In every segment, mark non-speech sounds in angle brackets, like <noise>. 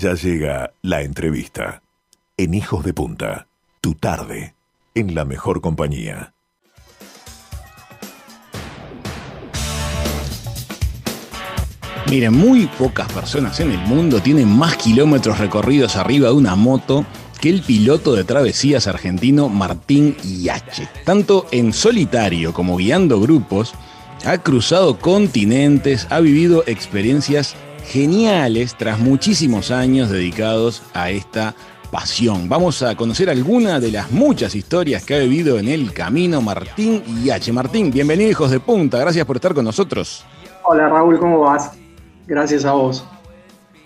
Ya llega la entrevista. En Hijos de Punta, tu tarde, en la mejor compañía. Miren, muy pocas personas en el mundo tienen más kilómetros recorridos arriba de una moto que el piloto de travesías argentino Martín Iache. Tanto en solitario como guiando grupos, ha cruzado continentes, ha vivido experiencias geniales tras muchísimos años dedicados a esta pasión. Vamos a conocer alguna de las muchas historias que ha vivido en el camino Martín Iache. Martín, bienvenido hijos de punta, gracias por estar con nosotros. Hola Raúl, ¿cómo vas? Gracias a vos.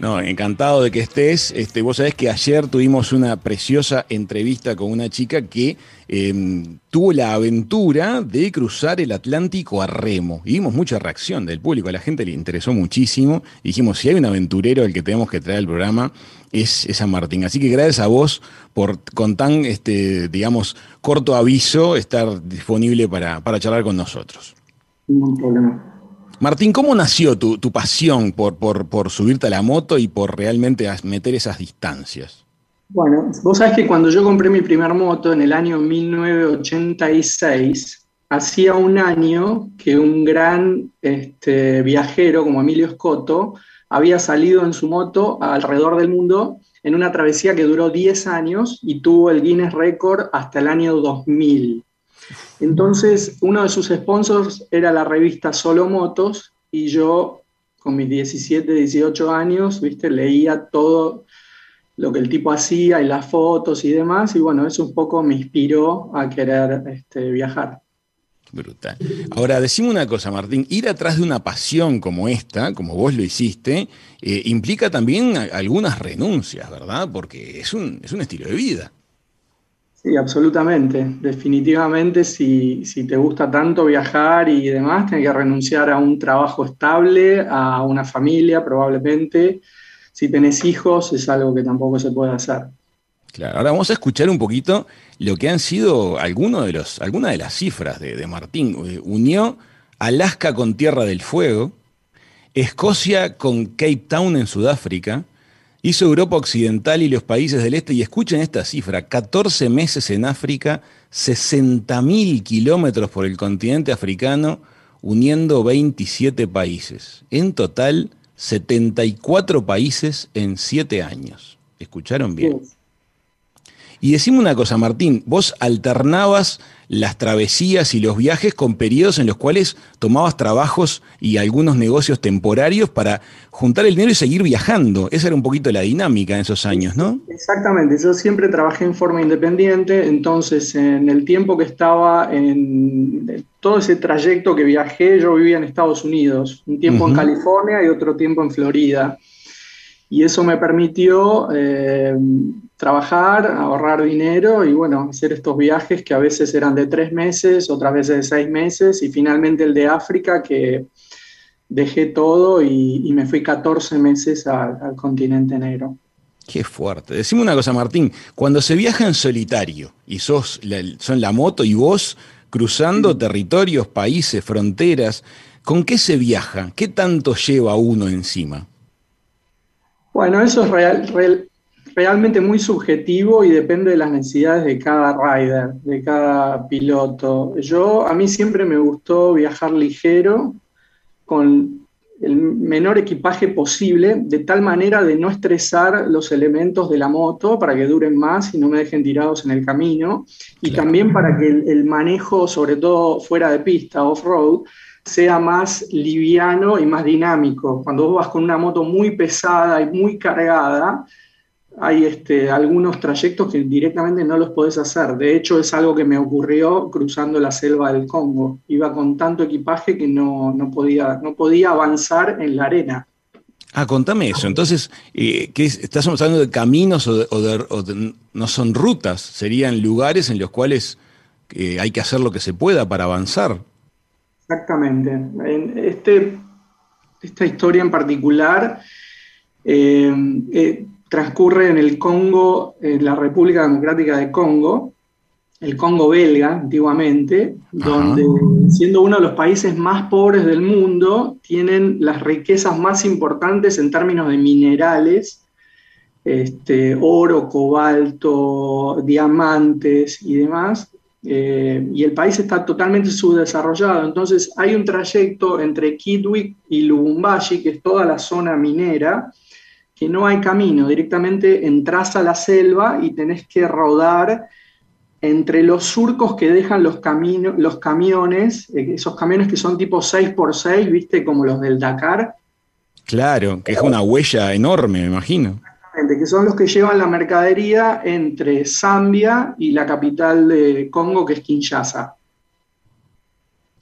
No, encantado de que estés. Este, vos sabés que ayer tuvimos una preciosa entrevista con una chica que em, tuvo la aventura de cruzar el Atlántico a remo. Y vimos mucha reacción del público, a la gente le interesó muchísimo. Y dijimos, si hay un aventurero al que tenemos que traer al programa, es, San Martín. Así que gracias a vos por con tan, este, digamos, corto aviso estar disponible para, para charlar con nosotros. Ningún problema. Martín, ¿cómo nació tu, pasión por, por, subirte a la moto y por realmente meter esas distancias? Bueno, vos sabés que cuando yo compré mi primer moto en el año 1986, hacía un año que un gran este, viajero como Emilio Scotto había salido en su moto alrededor del mundo en una travesía que duró 10 años y tuvo el Guinness Record hasta el año 2000. Entonces, uno de sus sponsors era la revista Solo Motos y yo, con mis 17, 18 años, ¿viste? leía todo lo que el tipo hacía y las fotos y demás, y bueno, eso un poco me inspiró a querer este, viajar. Brutal. Ahora, decime una cosa, Martín, ir atrás de una pasión como esta, como vos lo hiciste, eh, implica también algunas renuncias, ¿verdad? Porque es un, es un estilo de vida. Sí, absolutamente. Definitivamente, si, te gusta tanto viajar y demás, tienes que renunciar a un trabajo estable, a una familia probablemente. Si tenés hijos, es algo que tampoco se puede hacer. Claro, ahora vamos a escuchar un poquito lo que han sido algunos de los, algunas de las cifras de, de Martín. Eh, unió Alaska con Tierra del Fuego, Escocia con Cape Town en Sudáfrica, Hizo Europa Occidental y los países del este, y escuchen esta cifra, 14 meses en África, 60.000 kilómetros por el continente africano, uniendo 27 países. En total, 74 países en 7 años. ¿Escucharon bien? Y decime una cosa, Martín, vos alternabas las travesías y los viajes con periodos en los cuales tomabas trabajos y algunos negocios temporarios para juntar el dinero y seguir viajando. Esa era un poquito la dinámica en esos años, ¿no? Exactamente, yo siempre trabajé en forma independiente, entonces en el tiempo que estaba en todo ese trayecto que viajé, yo vivía en Estados Unidos, un tiempo en California y otro tiempo en Florida. Y eso me permitió eh, trabajar, ahorrar dinero y bueno, hacer estos viajes que a veces eran de tres meses, otras veces de seis meses y finalmente el de África que dejé todo y, me fui 14 meses al continente negro. Qué fuerte. Decime una cosa, Martín, cuando se viaja en solitario y sos son la moto y vos cruzando territorios, países, fronteras, ¿con qué se viaja? ¿Qué tanto lleva uno encima? Bueno, eso es real, real, realmente muy subjetivo y depende de las necesidades de cada rider, de cada piloto. Yo, a mí siempre me gustó viajar ligero, con el menor equipaje posible, de tal manera de no estresar los elementos de la moto para que duren más y no me dejen tirados en el camino, y también para que el, manejo, sobre todo fuera de pista, off-road, sea más liviano y más dinámico. Cuando vos vas con una moto muy pesada y muy cargada, hay este, algunos trayectos que directamente no los podés hacer. De hecho, es algo que me ocurrió cruzando la selva del Congo. Iba con tanto equipaje que no, podía, no podía avanzar en la arena. Ah, contame eso. Entonces, eh, ¿qué ¿estás hablando de caminos o, no son rutas? Serían lugares en los cuales eh, hay que hacer lo que se pueda para avanzar. Exactamente. En este, esta historia en particular eh transcurre en el Congo, en la República Democrática de Congo, el Congo belga antiguamente, donde siendo uno de los países más pobres del mundo, tienen las riquezas más importantes en términos de minerales este, oro, cobalto, diamantes y demás. Eh, y el país está totalmente subdesarrollado. Entonces hay un trayecto entre Kidwick y Lubumbashi, que es toda la zona minera, que no hay camino, directamente entras a la selva y tenés que rodar entre los surcos que dejan los, los camiones, eh, esos camiones que son tipo 6x6, viste, como los del Dakar. Claro, que es una huella enorme, me imagino. Exactamente, que son los que llevan la mercadería entre Zambia y la capital de Congo, que es Kinshasa.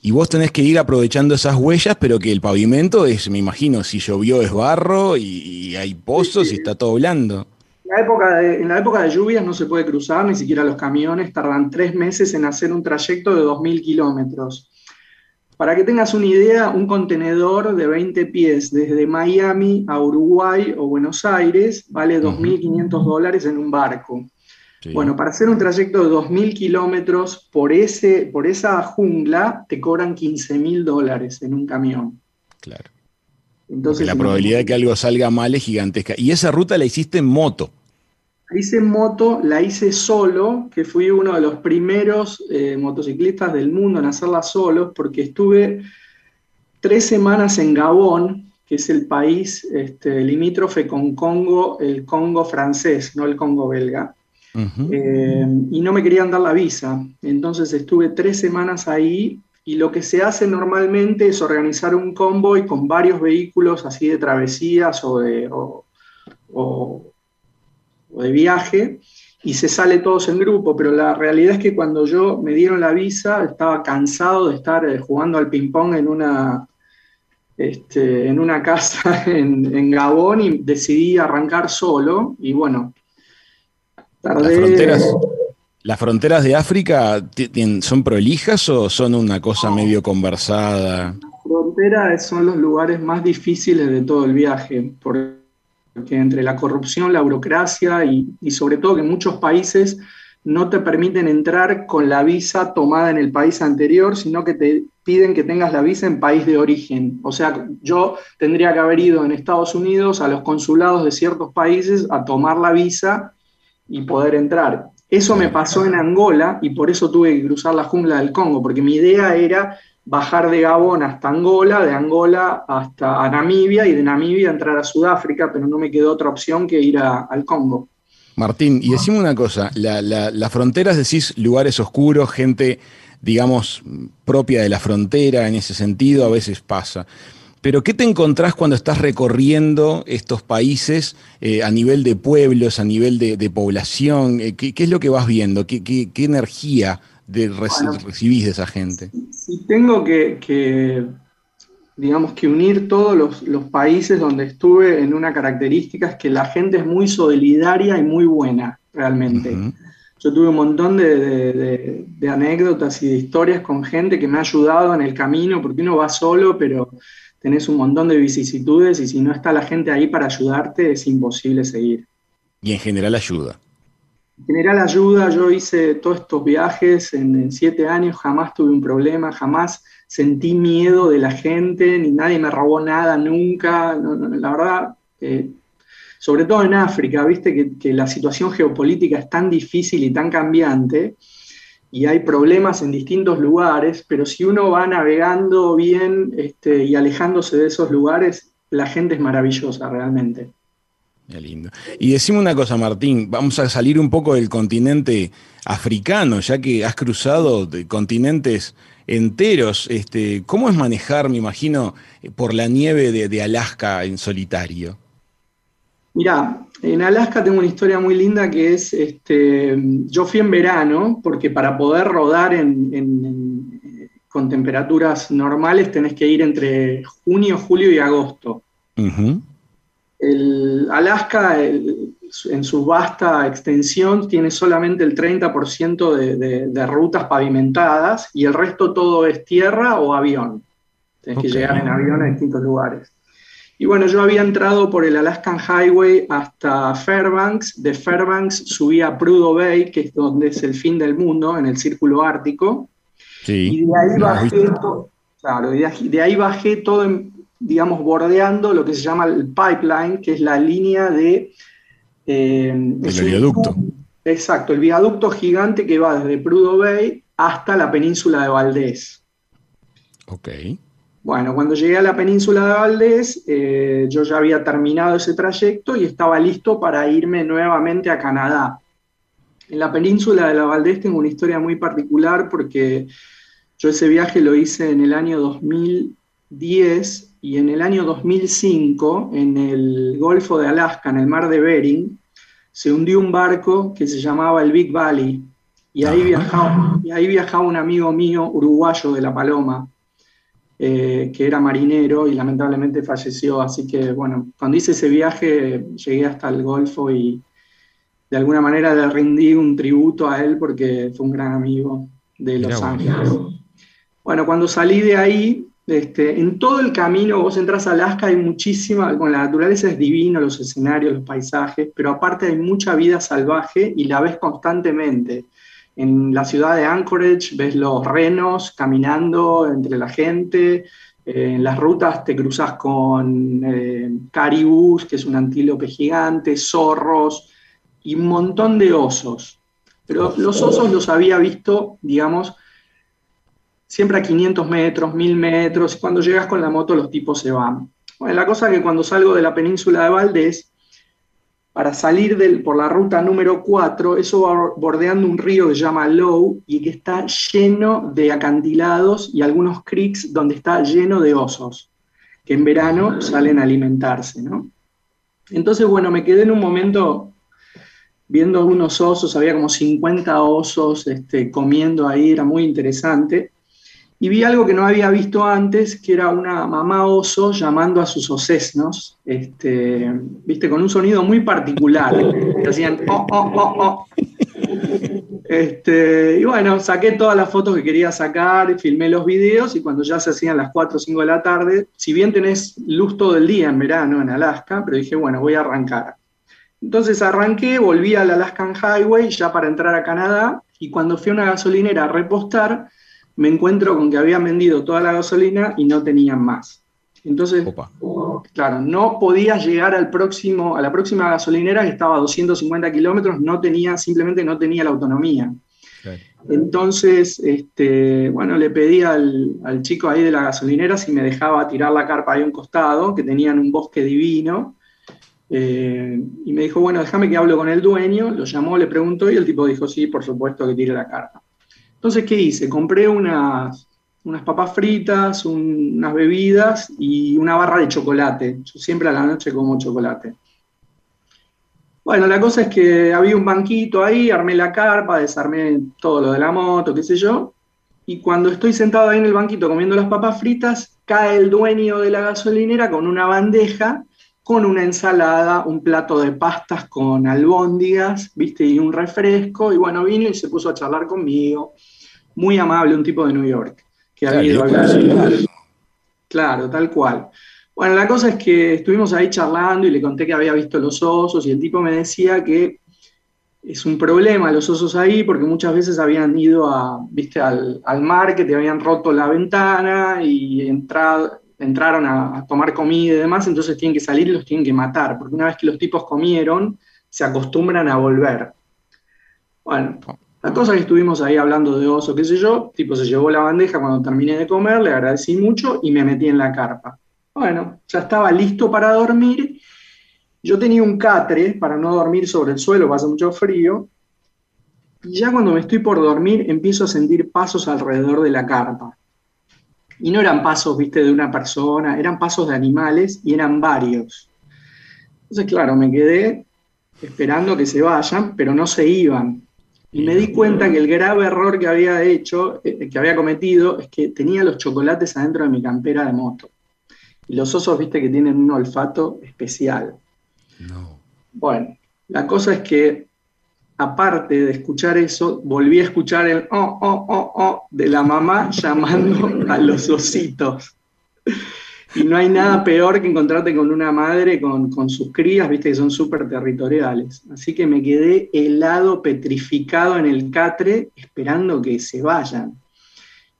Y vos tenés que ir aprovechando esas huellas, pero que el pavimento es, me imagino, si llovió es barro y, hay pozos y está todo blando. En la, época de, en la época de lluvias no se puede cruzar, ni siquiera los camiones tardan tres meses en hacer un trayecto de 2.000 kilómetros. Para que tengas una idea, un contenedor de 20 pies desde Miami a Uruguay o Buenos Aires vale 2.500 dólares en un barco. Bueno, para hacer un trayecto de 2.000 kilómetros por, por esa jungla te cobran 15.000 dólares en un camión. Claro. Entonces, la probabilidad de que algo salga mal es gigantesca. Y esa ruta la hiciste en moto. La hice en moto, la hice solo, que fui uno de los primeros eh, motociclistas del mundo en hacerla solo, porque estuve tres semanas en Gabón, que es el país este, limítrofe con Congo, el Congo francés, no el Congo belga. Eh, y no me querían dar la visa. Entonces estuve tres semanas ahí y lo que se hace normalmente es organizar un convoy con varios vehículos así de travesías o de, o, de viaje y se sale todos en grupo, pero la realidad es que cuando yo me dieron la visa estaba cansado de estar eh, jugando al ping-pong en una, este, en una <laughs> casa en, Gabón y decidí arrancar solo. Y bueno, las fronteras, ¿Las fronteras de África son prolijas o son una cosa medio conversada? Las fronteras son los lugares más difíciles de todo el viaje, porque entre la corrupción, la burocracia y, y sobre todo que muchos países no te permiten entrar con la visa tomada en el país anterior, sino que te piden que tengas la visa en país de origen. O sea, yo tendría que haber ido en Estados Unidos a los consulados de ciertos países a tomar la visa y poder entrar. Eso me pasó en Angola y por eso tuve que cruzar la jungla del Congo, porque mi idea era bajar de Gabón hasta Angola, de Angola hasta Namibia y de Namibia entrar a Sudáfrica, pero no me quedó otra opción que ir al Congo. Martín, y decime una cosa, la, las fronteras decís lugares oscuros, gente, digamos, propia de la frontera en ese sentido, a veces pasa. Pero ¿qué te encontrás cuando estás recorriendo estos países eh, a nivel de pueblos, a nivel de, población? Eh, ¿qué, es lo que vas viendo? ¿Qué, energía de recibís de esa gente? Si tengo que, digamos, que unir todos los, países donde estuve en una característica es que la gente es muy solidaria y muy buena, realmente. Yo tuve un montón de, de, anécdotas y de historias con gente que me ha ayudado en el camino, porque uno va solo, pero tenés un montón de vicisitudes y si no está la gente ahí para ayudarte es imposible seguir. Y en general ayuda. En general ayuda, yo hice todos estos viajes en, siete años, jamás tuve un problema, jamás sentí miedo de la gente, ni nadie me robó nada nunca. la verdad, eh, sobre todo en África, viste que, que la situación geopolítica es tan difícil y tan cambiante y hay problemas en distintos lugares, pero si uno va navegando bien este, y alejándose de esos lugares, la gente es maravillosa realmente. Qué lindo. Y decime una cosa, Martín, vamos a salir un poco del continente africano, ya que has cruzado de continentes enteros. Este, ¿Cómo es manejar, me imagino, por la nieve de, de Alaska en solitario? Mira, en Alaska tengo una historia muy linda que es, este, yo fui en verano, porque para poder rodar con temperaturas normales tenés que ir entre junio, julio y agosto. el Alaska, en su vasta extensión, tiene solamente el 30% de, de, rutas pavimentadas y el resto todo es tierra o avión. Tenés que llegar en avión a distintos lugares. Y bueno, yo había entrado por el Alaskan Highway hasta Fairbanks, de Fairbanks subí a Prudhoe Bay, que es donde es el fin del mundo, en el círculo ártico. y de ahí bajé, todo, claro, de ahí bajé todo, digamos, bordeando lo que se llama el pipeline, que es la línea de Eh, el viaducto. exacto, el viaducto gigante que va desde Prudo Bay hasta la península de Valdés. Ok. Bueno, cuando llegué a la península de Valdés, eh, yo ya había terminado ese trayecto y estaba listo para irme nuevamente a Canadá. En la península de la Valdés tengo una historia muy particular porque yo ese viaje lo hice en el año 2010 y en el año 2005, en el Golfo de Alaska, en el mar de Bering, se hundió un barco que se llamaba el Big Valley. Y ahí, viajaba, y ahí viajaba un amigo mío, uruguayo de La Paloma, eh, que era marinero y lamentablemente falleció. Así que, bueno, cuando hice ese viaje llegué hasta el Golfo y de alguna manera le rendí un tributo a él porque fue un gran amigo de Los Ángeles. Bueno, cuando salí de ahí, este, en todo el camino, vos entras a Alaska, hay muchísima, con la naturaleza es divino, los escenarios, los paisajes, pero aparte hay mucha vida salvaje y la ves constantemente. En la ciudad de Anchorage ves los renos caminando entre la gente, eh, en las rutas te cruzas con eh, caribús, que es un antílope gigante, zorros y un montón de osos. Pero los osos los había visto, digamos, siempre a 500 metros, 1000 metros, y cuando llegas con la moto los tipos se van. Bueno, la cosa es que cuando salgo de la península de Valdés, para salir por la ruta número 4, eso va bordeando un río que se llama Low y que está lleno de acantilados y algunos creeks donde está lleno de osos, que en verano salen a alimentarse, ¿no? Entonces, bueno, me quedé en un momento viendo unos osos, había como 50 osos este, comiendo ahí, era muy interesante y vi algo que no había visto antes, que era una mamá oso llamando a sus osesnos, este, viste, con un sonido muy particular, que hacían oh, oh, oh, oh. Este, y bueno, saqué todas las fotos que quería sacar, filmé los videos y cuando ya se hacían las 4 o 5 de la tarde, si bien tenés luz todo el día en verano en Alaska, pero dije, bueno, voy a arrancar. Entonces arranqué, volví al Alaskan Highway ya para entrar a Canadá y cuando fui a una gasolinera a repostar, me encuentro con que habían vendido toda la gasolina y no tenían más. Entonces, claro, no podía llegar al próximo, a la próxima gasolinera que estaba a 250 kilómetros, no tenía, simplemente no tenía la autonomía. Entonces, este, bueno, le pedí al, chico ahí de la gasolinera si me dejaba tirar la carpa ahí a un costado, que tenían un bosque divino. Eh, y me dijo, bueno, déjame que hablo con el dueño. Lo llamó, le preguntó y el tipo dijo, sí, por supuesto que tire la carpa. Entonces, ¿qué hice? Compré unas, papas fritas, unas bebidas y una barra de chocolate. Yo siempre a la noche como chocolate. Bueno, la cosa es que había un banquito ahí, armé la carpa, desarmé todo lo de la moto, qué sé yo. Y cuando estoy sentado ahí en el banquito comiendo las papas fritas, cae el dueño de la gasolinera con una bandeja, con una ensalada, un plato de pastas con albóndigas, ¿viste? Y un refresco. Y bueno, vino y se puso a charlar conmigo muy amable, un tipo de New York, que ha ido a Claro, tal cual. Bueno, la cosa es que estuvimos ahí charlando y le conté que había visto los osos y el tipo me decía que es un problema los osos ahí porque muchas veces habían ido a, viste, al, mar, que te habían roto la ventana y entraron a, tomar comida y demás, entonces tienen que salir y los tienen que matar, porque una vez que los tipos comieron, se acostumbran a volver. Bueno, la cosa que estuvimos ahí hablando de oso, qué sé yo, tipo se llevó la bandeja cuando terminé de comer, le agradecí mucho y me metí en la carpa. Bueno, ya estaba listo para dormir. Yo tenía un catre para no dormir sobre el suelo, pasa mucho frío. Y ya cuando me estoy por dormir, empiezo a sentir pasos alrededor de la carpa. Y no eran pasos, viste, de una persona, eran pasos de animales y eran varios. Entonces, claro, me quedé esperando que se vayan, pero no se iban. Y me di cuenta que el grave error que había hecho, eh, que había cometido, es que tenía los chocolates adentro de mi campera de moto. Y los osos, viste, que tienen un olfato especial. No. Bueno, la cosa es que, aparte de escuchar eso, volví a escuchar el oh, oh, oh, oh de la mamá llamando a los ositos. Y no hay nada peor que encontrarte con una madre con, sus crías, viste que son súper territoriales. Así que me quedé helado, petrificado en el catre, esperando que se vayan.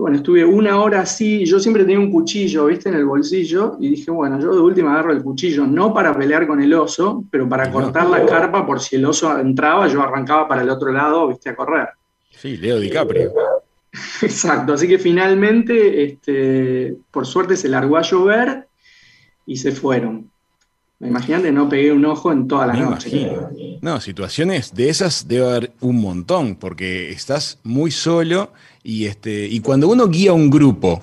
Bueno, estuve una hora así, yo siempre tenía un cuchillo, viste, en el bolsillo, y dije, bueno, yo de última agarro el cuchillo, no para pelear con el oso, pero para cortar la carpa por si el oso entraba, yo arrancaba para el otro lado, viste, a correr. Sí, Leo DiCaprio. <laughs> Exacto, así que finalmente, este, por suerte se largó a llover y se fueron. Imagínate, no pegué un ojo en toda la noche. No, situaciones de esas debe haber un montón, porque estás muy solo y, este, y cuando uno guía un grupo,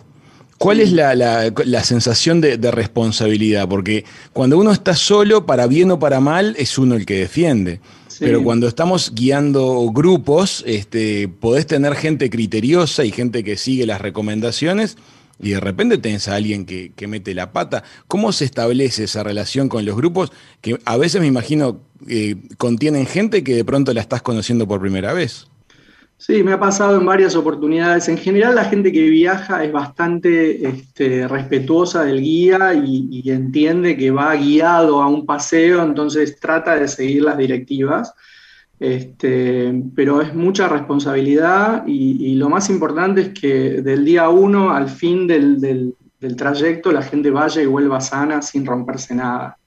¿cuál es la, sensación de, responsabilidad? Porque cuando uno está solo, para bien o para mal, es uno el que defiende. Pero cuando estamos guiando grupos, este, podés tener gente criteriosa y gente que sigue las recomendaciones y de repente tenés a alguien que, mete la pata. ¿Cómo se establece esa relación con los grupos que a veces me imagino eh, contienen gente que de pronto la estás conociendo por primera vez? Sí, me ha pasado en varias oportunidades. En general la gente que viaja es bastante este, respetuosa del guía y, entiende que va guiado a un paseo, entonces trata de seguir las directivas. Este, pero es mucha responsabilidad y, lo más importante es que del día uno al fin del, del trayecto la gente vaya y vuelva sana sin romperse nada.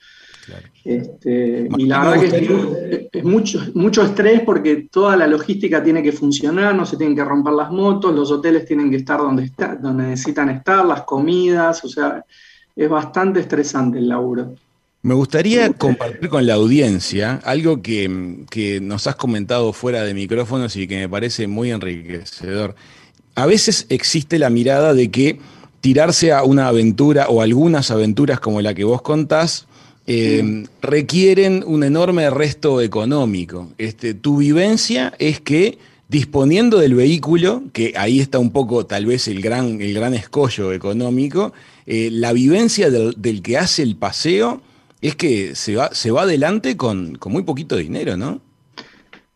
Este, y la verdad que es, mucho, mucho estrés porque toda la logística tiene que funcionar, no se tienen que romper las motos, los hoteles tienen que estar donde, está, donde necesitan estar, las comidas, o sea, es bastante estresante el laburo. Me gustaría compartir con la audiencia algo que, que, nos has comentado fuera de micrófonos y que me parece muy enriquecedor. A veces existe la mirada de que tirarse a una aventura o algunas aventuras como la que vos contás eh, requieren un enorme resto económico. Este, tu vivencia es que disponiendo del vehículo, que ahí está un poco tal vez el gran, el gran escollo económico, eh, la vivencia del, que hace el paseo es que se va, se va adelante con, muy poquito dinero, ¿no?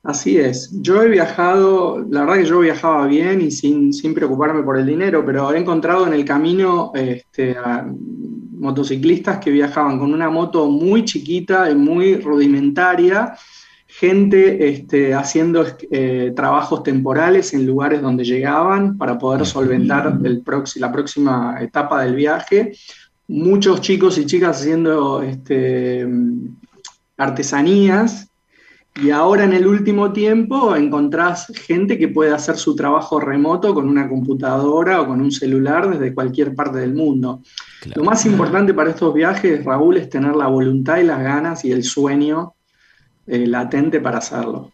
Así es. Yo he viajado, la verdad que yo viajaba bien y sin, sin preocuparme por el dinero, pero he encontrado en el camino este, motociclistas que viajaban con una moto muy chiquita y muy rudimentaria, gente este, haciendo eh, trabajos temporales en lugares donde llegaban para poder solventar el la próxima etapa del viaje, muchos chicos y chicas haciendo este, artesanías y ahora en el último tiempo encontrás gente que puede hacer su trabajo remoto con una computadora o con un celular desde cualquier parte del mundo. Lo más importante para estos viajes, Raúl, es tener la voluntad y las ganas y el sueño eh, latente para hacerlo.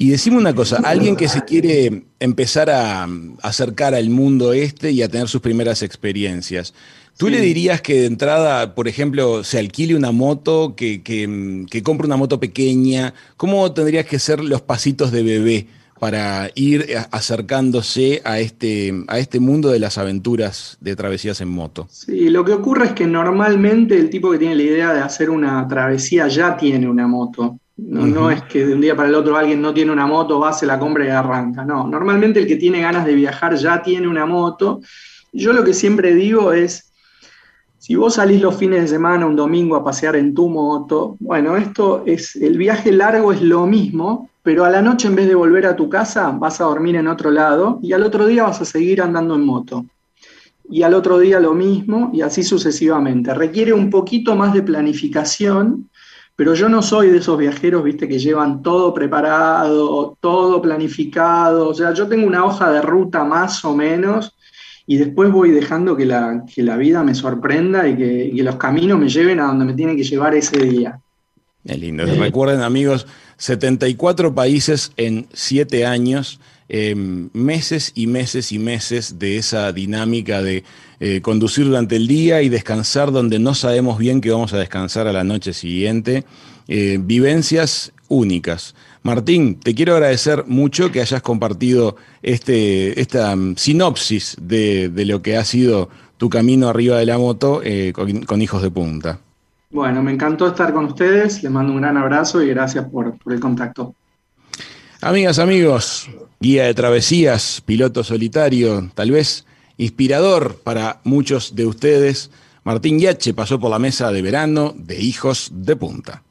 Y decime una cosa, alguien que se quiere empezar a acercar al mundo este y a tener sus primeras experiencias, ¿Tú le dirías que de entrada, por ejemplo, se alquile una moto, que, que, compre una moto pequeña? ¿Cómo tendrías que ser los pasitos de bebé para ir acercándose a este, a este mundo de las aventuras de travesías en moto? Sí, lo que ocurre es que normalmente el tipo que tiene la idea de hacer una travesía ya tiene una moto. No, no, es que de un día para el otro alguien no tiene una moto, va, se la compra y arranca. No, normalmente el que tiene ganas de viajar ya tiene una moto. Yo lo que siempre digo es, si vos salís los fines de semana, un domingo, a pasear en tu moto, bueno, esto es, el viaje largo es lo mismo, pero a la noche en vez de volver a tu casa, vas a dormir en otro lado y al otro día vas a seguir andando en moto. Y al otro día lo mismo y así sucesivamente. Requiere un poquito más de planificación, pero yo no soy de esos viajeros, viste, que llevan todo preparado, todo planificado. O sea, yo tengo una hoja de ruta más o menos y después voy dejando que la, la vida me sorprenda y que, los caminos me lleven a donde me tienen que llevar ese día. Es lindo. Recuerden, amigos, 74 países en 7 años, em, meses y meses y meses de esa dinámica de eh, conducir durante el día y descansar donde no sabemos bien que vamos a descansar a la noche siguiente. Eh, vivencias únicas. Martín, te quiero agradecer mucho que hayas compartido este, esta mm, sinopsis de, lo que ha sido tu camino arriba de la moto eh, con, Hijos de Punta. Bueno, me encantó estar con ustedes, les mando un gran abrazo y gracias por, por el contacto. Amigas, amigos, guía de travesías, piloto solitario, tal vez inspirador para muchos de ustedes, Martín Yache pasó por la mesa de verano de Hijos de Punta.